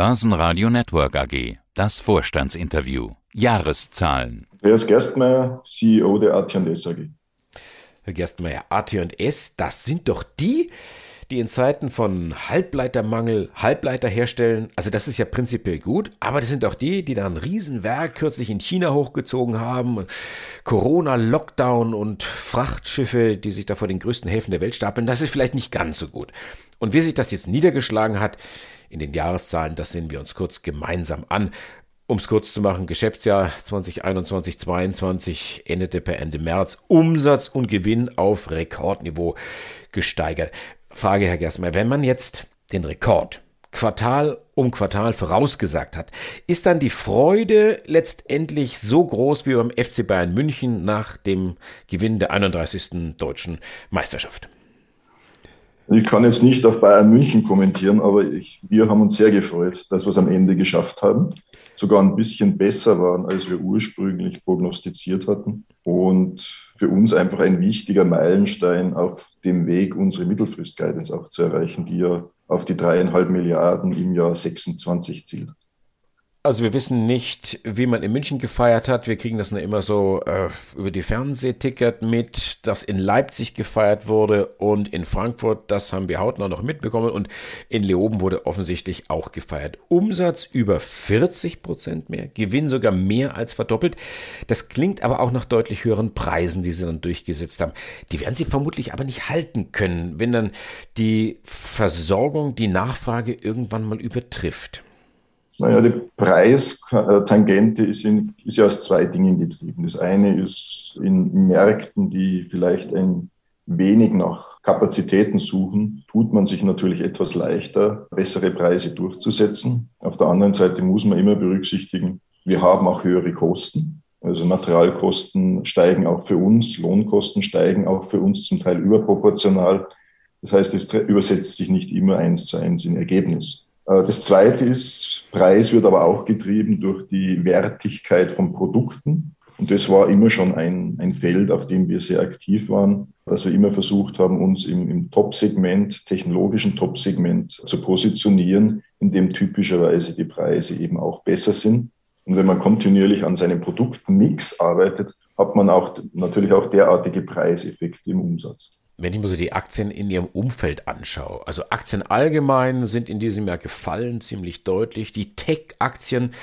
Börsenradio Network AG. Das Vorstandsinterview. Jahreszahlen. Andreas Gerstmeier, CEO der AT&S AG. Herr Gerstmeier, AT&S, das sind doch die, die in Zeiten von Halbleitermangel Halbleiter herstellen. Also das ist ja prinzipiell gut, aber das sind auch die, die da ein Riesenwerk kürzlich in China hochgezogen haben. Corona, Lockdown und Frachtschiffe, die sich da vor den größten Häfen der Welt stapeln. Das ist vielleicht nicht ganz so gut. Und wie sich das jetzt niedergeschlagen hat, in den Jahreszahlen. Das sehen wir uns kurz gemeinsam an. Um es kurz zu machen, Geschäftsjahr 2021-22 endete per Ende März Umsatz und Gewinn auf Rekordniveau gesteigert. Frage, Herr Gerstmeier, wenn man jetzt den Rekord Quartal um Quartal vorausgesagt hat, ist dann die Freude letztendlich so groß wie beim FC Bayern München nach dem Gewinn der 31. deutschen Meisterschaft? Ich kann jetzt nicht auf Bayern München kommentieren, aber ich, wir haben uns sehr gefreut, dass wir es am Ende geschafft haben. Sogar ein bisschen besser waren, als wir ursprünglich prognostiziert hatten. Und für uns einfach ein wichtiger Meilenstein auf dem Weg, unsere Mittelfrist-Guidance auch zu erreichen, die ja auf die dreieinhalb Milliarden im Jahr 26 zielt. Also wir wissen nicht, wie man in München gefeiert hat. Wir kriegen das nur immer so äh, über die Fernsehticket mit, dass in Leipzig gefeiert wurde und in Frankfurt, das haben wir hautnah noch mitbekommen und in Leoben wurde offensichtlich auch gefeiert. Umsatz über 40 Prozent mehr, Gewinn sogar mehr als verdoppelt. Das klingt aber auch nach deutlich höheren Preisen, die sie dann durchgesetzt haben. Die werden sie vermutlich aber nicht halten können, wenn dann die Versorgung die Nachfrage irgendwann mal übertrifft. Naja, die Preistangente ist, in, ist ja aus zwei Dingen getrieben. Das eine ist in Märkten, die vielleicht ein wenig nach Kapazitäten suchen, tut man sich natürlich etwas leichter, bessere Preise durchzusetzen. Auf der anderen Seite muss man immer berücksichtigen, wir haben auch höhere Kosten. Also Materialkosten steigen auch für uns, Lohnkosten steigen auch für uns zum Teil überproportional. Das heißt, es übersetzt sich nicht immer eins zu eins in Ergebnis. Äh, das zweite ist, Preis wird aber auch getrieben durch die Wertigkeit von Produkten. Und das war immer schon ein, ein Feld, auf dem wir sehr aktiv waren, dass wir immer versucht haben, uns im, im Top-Segment, technologischen Top-Segment zu positionieren, in dem typischerweise die Preise eben auch besser sind. Und wenn man kontinuierlich an seinem Produktmix arbeitet, hat man auch natürlich auch derartige Preiseffekte im Umsatz wenn ich mir so die Aktien in ihrem Umfeld anschaue, also Aktien allgemein sind in diesem Jahr gefallen, ziemlich deutlich, die Tech-Aktien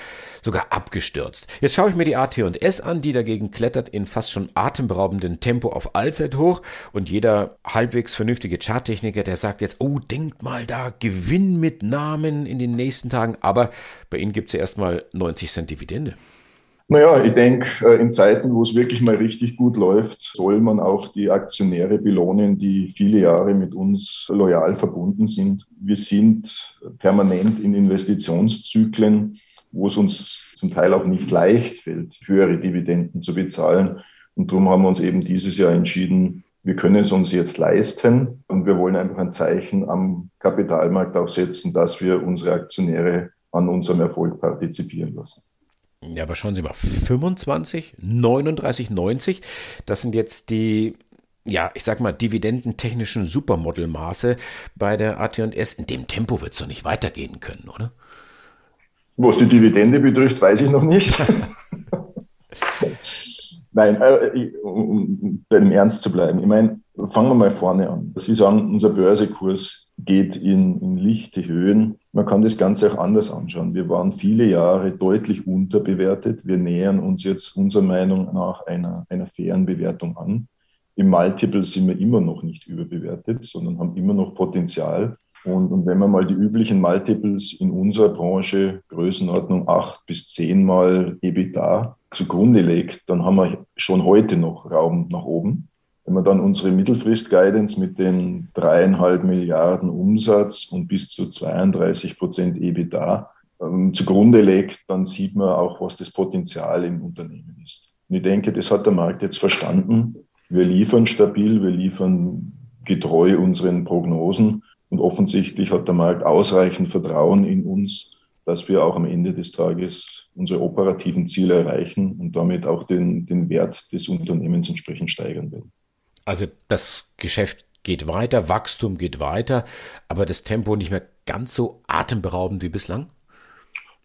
sogar abgestürzt. Jetzt schaue ich mir die AT&S an, die dagegen klettert in fast schon atemberaubendem Tempo auf Allzeit hoch und jeder halbwegs vernünftige Charttechniker, der sagt jetzt, oh, denkt mal da, Gewinn mit Namen in den nächsten Tagen, aber bei Ihnen gibt es ja erstmal 90 Cent Dividende. Naja, ich denke, äh, in Zeiten, wo es wirklich mal richtig gut läuft, soll man auch die Aktionäre belohnen, die viele Jahre mit uns loyal verbunden sind. Wir sind permanent in Investitionszyklen, wo es uns zum Teil auch nicht leicht fällt, höhere Dividenden zu bezahlen. Und darum haben wir uns eben dieses Jahr entschieden, wir können es uns jetzt leisten und wir wollen einfach ein Zeichen am Kapitalmarkt auch setzen, dass wir unsere Aktionäre an unserem Erfolg partizipieren lassen. Ja, aber schauen Sie mal, 25, 39, 90, das sind jetzt die, ja, ich sag mal, dividendentechnischen Supermodelmaße bei der AT&S. In dem Tempo wird es doch nicht weitergehen können, oder? Was die Dividende betrifft, weiß ich noch nicht. Nein, äh, um, um bei dem Ernst zu bleiben. Ich meine, fangen wir mal vorne an. Sie sagen, unser Börsekurs geht in, in lichte Höhen. Man kann das Ganze auch anders anschauen. Wir waren viele Jahre deutlich unterbewertet. Wir nähern uns jetzt unserer Meinung nach einer, einer fairen Bewertung an. Im Multiple sind wir immer noch nicht überbewertet, sondern haben immer noch Potenzial. Und, und wenn man mal die üblichen Multiples in unserer Branche, Größenordnung acht bis zehnmal EBITDA, zugrunde legt, dann haben wir schon heute noch Raum nach oben. Wenn man dann unsere Mittelfrist-Guidance mit den dreieinhalb Milliarden Umsatz und bis zu 32 Prozent EBITDA ähm, zugrunde legt, dann sieht man auch, was das Potenzial im Unternehmen ist. Und ich denke, das hat der Markt jetzt verstanden. Wir liefern stabil, wir liefern getreu unseren Prognosen und offensichtlich hat der Markt ausreichend Vertrauen in uns, dass wir auch am Ende des Tages unsere operativen Ziele erreichen und damit auch den, den Wert des Unternehmens entsprechend steigern werden. Also das Geschäft geht weiter, Wachstum geht weiter, aber das Tempo nicht mehr ganz so atemberaubend wie bislang?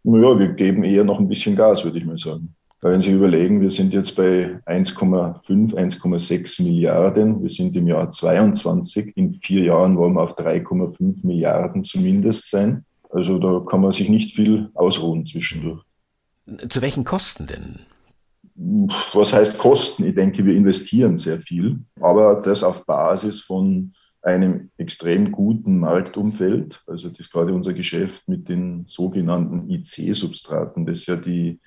Naja, wir geben eher noch ein bisschen Gas, würde ich mal sagen. Wenn Sie überlegen, wir sind jetzt bei 1,5, 1,6 Milliarden. Wir sind im Jahr 22. In vier Jahren wollen wir auf 3,5 Milliarden zumindest sein. Also da kann man sich nicht viel ausruhen zwischendurch. Zu welchen Kosten denn? Was heißt Kosten? Ich denke, wir investieren sehr viel, aber das auf Basis von einem extrem guten Marktumfeld. Also das ist gerade unser Geschäft mit den sogenannten IC-Substraten, das ja die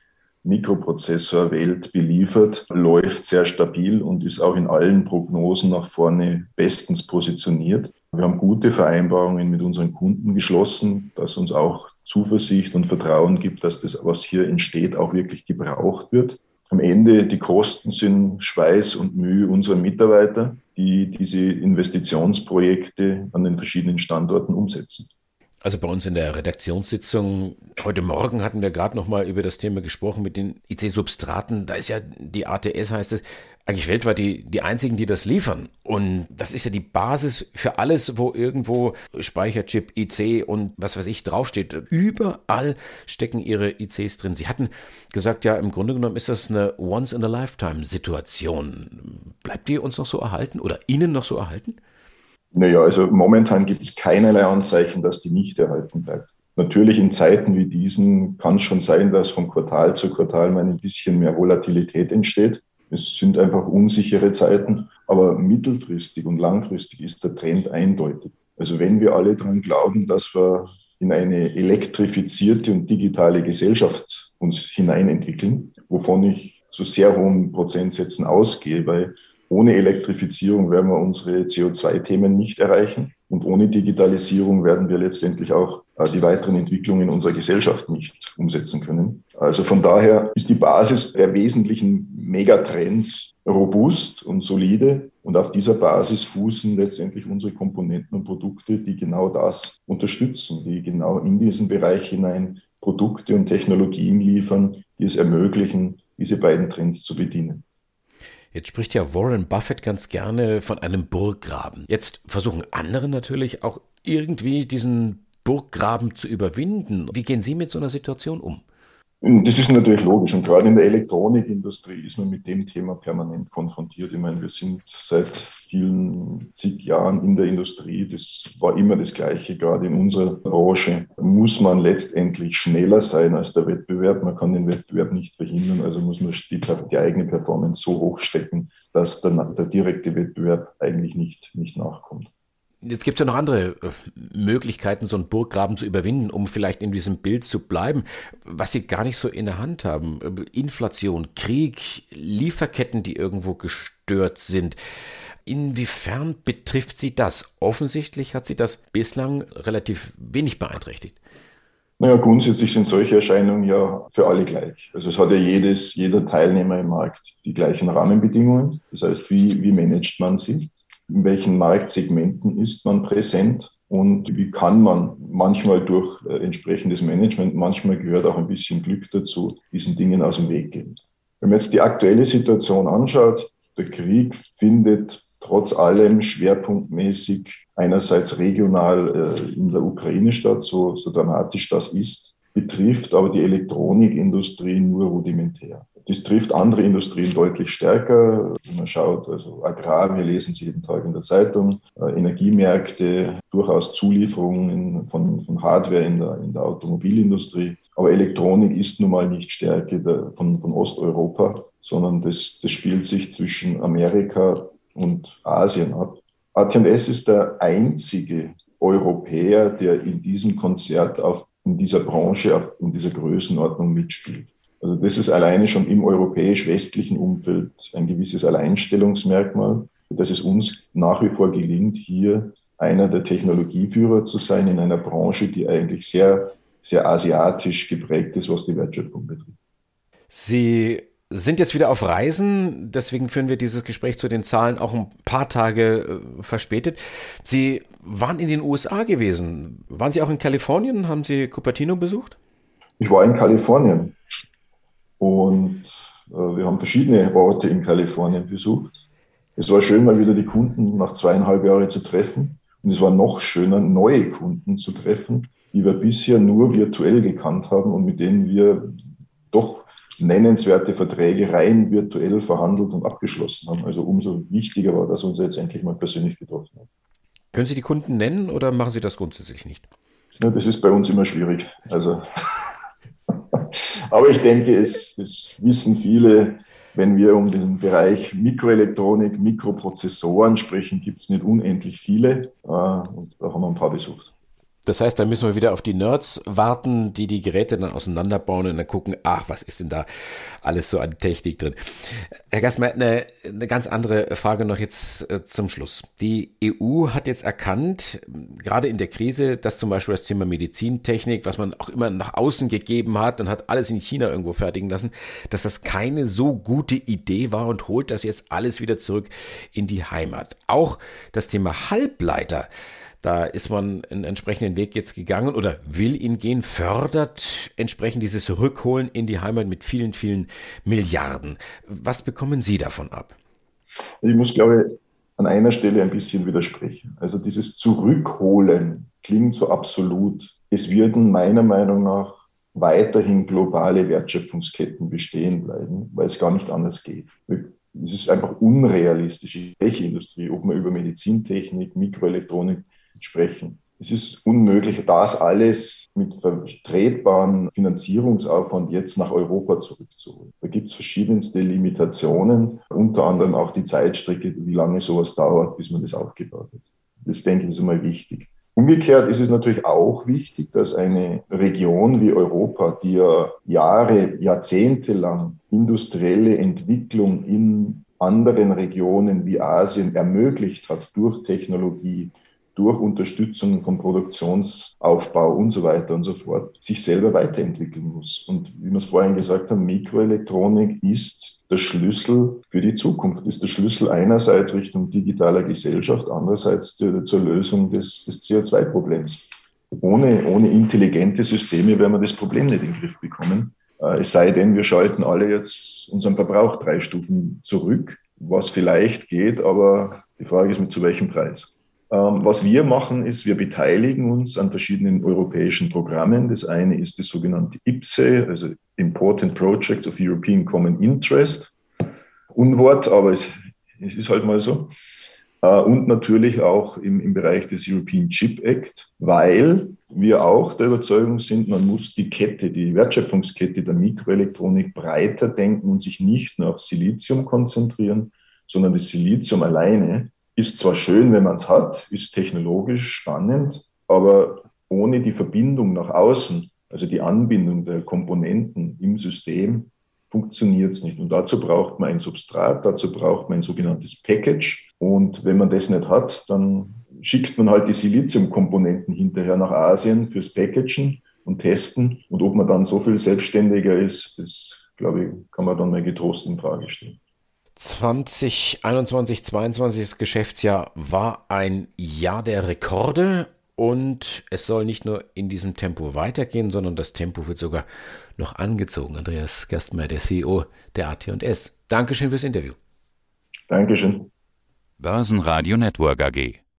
Mikroprozessorwelt beliefert, läuft sehr stabil und ist auch in allen Prognosen nach vorne bestens positioniert. Wir haben gute Vereinbarungen mit unseren Kunden geschlossen, dass uns auch Zuversicht und Vertrauen gibt, dass das, was hier entsteht, auch wirklich gebraucht wird. Am Ende die Kosten sind Schweiß und Mühe unserer Mitarbeiter, die diese Investitionsprojekte an den verschiedenen Standorten umsetzen. Also bei uns in der Redaktionssitzung heute Morgen hatten wir gerade noch mal über das Thema gesprochen mit den IC-Substraten. Da ist ja die ATS heißt es eigentlich weltweit die die einzigen, die das liefern. Und das ist ja die Basis für alles, wo irgendwo Speicherchip, IC und was weiß ich draufsteht. Überall stecken ihre ICs drin. Sie hatten gesagt, ja im Grunde genommen ist das eine Once in a Lifetime Situation. Bleibt die uns noch so erhalten oder Ihnen noch so erhalten? Naja, also momentan gibt es keinerlei Anzeichen, dass die nicht erhalten bleibt. Natürlich in Zeiten wie diesen kann es schon sein, dass von Quartal zu Quartal mal ein bisschen mehr Volatilität entsteht. Es sind einfach unsichere Zeiten, aber mittelfristig und langfristig ist der Trend eindeutig. Also wenn wir alle daran glauben, dass wir in eine elektrifizierte und digitale Gesellschaft uns hineinentwickeln, wovon ich zu sehr hohen Prozentsätzen ausgehe, weil ohne Elektrifizierung werden wir unsere CO2-Themen nicht erreichen. Und ohne Digitalisierung werden wir letztendlich auch äh, die weiteren Entwicklungen unserer Gesellschaft nicht umsetzen können. Also von daher ist die Basis der wesentlichen Megatrends robust und solide. Und auf dieser Basis fußen letztendlich unsere Komponenten und Produkte, die genau das unterstützen, die genau in diesen Bereich hinein Produkte und Technologien liefern, die es ermöglichen, diese beiden Trends zu bedienen. Jetzt spricht ja Warren Buffett ganz gerne von einem Burggraben. Jetzt versuchen andere natürlich auch irgendwie diesen Burggraben zu überwinden. Wie gehen Sie mit so einer Situation um? Das ist natürlich logisch. Und gerade in der Elektronikindustrie ist man mit dem Thema permanent konfrontiert. Ich meine, wir sind seit vielen zig Jahren in der Industrie. Das war immer das Gleiche. Gerade in unserer Branche muss man letztendlich schneller sein als der Wettbewerb. Man kann den Wettbewerb nicht verhindern. Also muss man die, die eigene Performance so hochstecken, dass der, der direkte Wettbewerb eigentlich nicht, nicht nachkommt. Jetzt gibt es ja noch andere äh, Möglichkeiten, so einen Burggraben zu überwinden, um vielleicht in diesem Bild zu bleiben, was sie gar nicht so in der Hand haben. Inflation, Krieg, Lieferketten, die irgendwo gestört sind. Inwiefern betrifft sie das? Offensichtlich hat sie das bislang relativ wenig beeinträchtigt. Naja, grundsätzlich sind solche Erscheinungen ja für alle gleich. Also es hat ja jedes, jeder Teilnehmer im Markt die gleichen Rahmenbedingungen. Das heißt, wie, wie managt man sie? In welchen Marktsegmenten ist man präsent und wie kann man manchmal durch äh, entsprechendes Management, manchmal gehört auch ein bisschen Glück dazu, diesen Dingen aus dem Weg gehen. Wenn man jetzt die aktuelle Situation anschaut, der Krieg findet trotz allem schwerpunktmäßig einerseits regional äh, in der Ukraine statt, so, so dramatisch das ist, betrifft aber die Elektronikindustrie nur rudimentär. Das trifft andere Industrien deutlich stärker. Wenn man schaut, also Agrar, wir lesen es jeden Tag in der Zeitung, äh, Energiemärkte, durchaus Zulieferungen von, von Hardware in der, in der Automobilindustrie. Aber Elektronik ist nun mal nicht Stärke der, von, von Osteuropa, sondern das, das spielt sich zwischen Amerika und Asien ab. AT&S ist der einzige Europäer, der in diesem Konzert auf, in dieser Branche, in dieser Größenordnung mitspielt. Also das ist alleine schon im europäisch-westlichen Umfeld ein gewisses Alleinstellungsmerkmal, dass es uns nach wie vor gelingt, hier einer der Technologieführer zu sein in einer Branche, die eigentlich sehr, sehr asiatisch geprägt ist, was die Wertschöpfung betrifft. Sie sind jetzt wieder auf Reisen, deswegen führen wir dieses Gespräch zu den Zahlen auch ein paar Tage äh, verspätet. Sie waren in den USA gewesen. Waren Sie auch in Kalifornien? Haben Sie Cupertino besucht? Ich war in Kalifornien. Und äh, wir haben verschiedene Orte in Kalifornien besucht. Es war schön, mal wieder die Kunden nach zweieinhalb Jahren zu treffen. Und es war noch schöner, neue Kunden zu treffen, die wir bisher nur virtuell gekannt haben und mit denen wir doch nennenswerte Verträge rein virtuell verhandelt und abgeschlossen haben. Also umso wichtiger war, dass uns jetzt endlich mal persönlich getroffen hat. Können Sie die Kunden nennen oder machen Sie das grundsätzlich nicht? Ja, das ist bei uns immer schwierig. Also, aber ich denke, es, es wissen viele, wenn wir um den Bereich Mikroelektronik, Mikroprozessoren sprechen, gibt es nicht unendlich viele. Äh, und da haben wir ein paar besucht. Das heißt, da müssen wir wieder auf die Nerds warten, die die Geräte dann auseinanderbauen und dann gucken, ach, was ist denn da alles so an Technik drin. Herr Gastmeier, eine, eine ganz andere Frage noch jetzt äh, zum Schluss. Die EU hat jetzt erkannt, gerade in der Krise, dass zum Beispiel das Thema Medizintechnik, was man auch immer nach außen gegeben hat und hat alles in China irgendwo fertigen lassen, dass das keine so gute Idee war und holt das jetzt alles wieder zurück in die Heimat. Auch das Thema Halbleiter da ist man einen entsprechenden Weg jetzt gegangen oder will ihn gehen, fördert entsprechend dieses Rückholen in die Heimat mit vielen, vielen Milliarden. Was bekommen Sie davon ab? Ich muss, glaube ich, an einer Stelle ein bisschen widersprechen. Also dieses Zurückholen klingt so absolut. Es werden meiner Meinung nach weiterhin globale Wertschöpfungsketten bestehen bleiben, weil es gar nicht anders geht. Es ist einfach unrealistisch, welche Industrie, ob man über Medizintechnik, Mikroelektronik, sprechen. Es ist unmöglich, das alles mit vertretbarem Finanzierungsaufwand jetzt nach Europa zurückzuholen. Da gibt es verschiedenste Limitationen, unter anderem auch die Zeitstrecke, wie lange sowas dauert, bis man das aufgebaut hat. Das denke ich ist einmal wichtig. Umgekehrt ist es natürlich auch wichtig, dass eine Region wie Europa, die ja Jahre, Jahrzehnte lang industrielle Entwicklung in anderen Regionen wie Asien ermöglicht hat durch Technologie, durch Unterstützung vom Produktionsaufbau und so weiter und so fort sich selber weiterentwickeln muss. Und wie wir es vorhin gesagt haben, Mikroelektronik ist der Schlüssel für die Zukunft, ist der Schlüssel einerseits Richtung digitaler Gesellschaft, andererseits zur Lösung des, des CO2-Problems. Ohne, ohne intelligente Systeme werden wir das Problem nicht in den Griff bekommen. Äh, es sei denn, wir schalten alle jetzt unseren Verbrauch drei Stufen zurück, was vielleicht geht, aber die Frage ist, mit zu welchem Preis. Ähm, was wir machen, ist, wir beteiligen uns an verschiedenen europäischen Programmen. Das eine ist das sogenannte IPSE, also Important Projects of European Common Interest. Unwort, aber es, es ist halt mal so. Äh, und natürlich auch im, im Bereich des European Chip Act, weil wir auch der Überzeugung sind, man muss die Kette, die Wertschöpfungskette der Mikroelektronik breiter denken und sich nicht nur auf Silizium konzentrieren, sondern das Silizium alleine ist zwar schön, wenn man es hat, ist technologisch spannend, aber ohne die Verbindung nach außen, also die Anbindung der Komponenten im System, funktioniert es nicht. Und dazu braucht man ein Substrat, dazu braucht man ein sogenanntes Package. Und wenn man das nicht hat, dann schickt man halt die Siliziumkomponenten hinterher nach Asien fürs Packagen und Testen. Und ob man dann so viel selbstständiger ist, das, glaube ich, kann man dann mal getrost in Frage stellen. 2021, 22 das Geschäftsjahr war ein Jahr der Rekorde und es soll nicht nur in diesem Tempo weitergehen, sondern das Tempo wird sogar noch angezogen. Andreas Gerstmeier, der CEO der AT&S. Dankeschön fürs Interview. Dankeschön. Börsenradio Network AG.